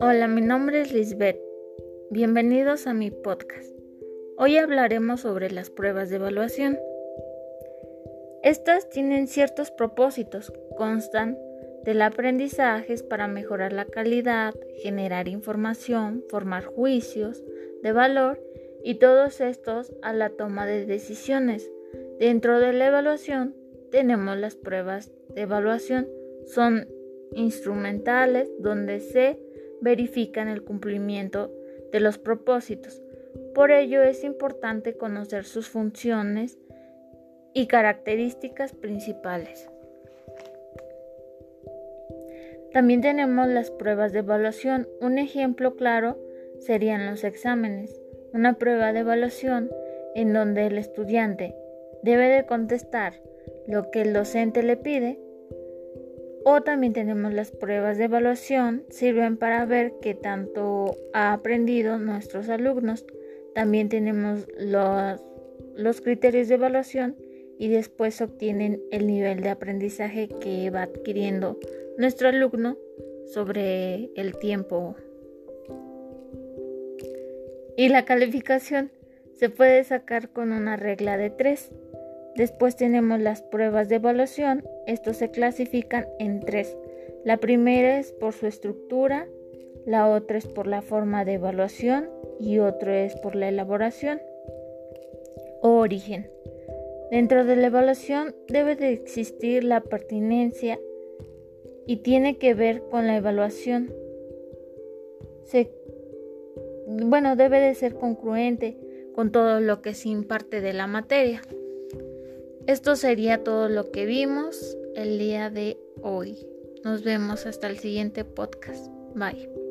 Hola, mi nombre es Lisbeth. Bienvenidos a mi podcast. Hoy hablaremos sobre las pruebas de evaluación. Estas tienen ciertos propósitos, constan del aprendizaje para mejorar la calidad, generar información, formar juicios de valor y todos estos a la toma de decisiones. Dentro de la evaluación tenemos las pruebas de evaluación. Son instrumentales donde se verifican el cumplimiento de los propósitos. Por ello es importante conocer sus funciones y características principales. También tenemos las pruebas de evaluación. Un ejemplo claro serían los exámenes. Una prueba de evaluación en donde el estudiante debe de contestar lo que el docente le pide o también tenemos las pruebas de evaluación, sirven para ver qué tanto ha aprendido nuestros alumnos. También tenemos los, los criterios de evaluación y después obtienen el nivel de aprendizaje que va adquiriendo nuestro alumno sobre el tiempo. Y la calificación se puede sacar con una regla de tres. Después tenemos las pruebas de evaluación. Estos se clasifican en tres. La primera es por su estructura, la otra es por la forma de evaluación y otro es por la elaboración o origen. Dentro de la evaluación debe de existir la pertinencia y tiene que ver con la evaluación. bueno, debe de ser congruente con todo lo que se imparte de la materia. Esto sería todo lo que vimos el día de hoy. Nos vemos hasta el siguiente podcast. Bye.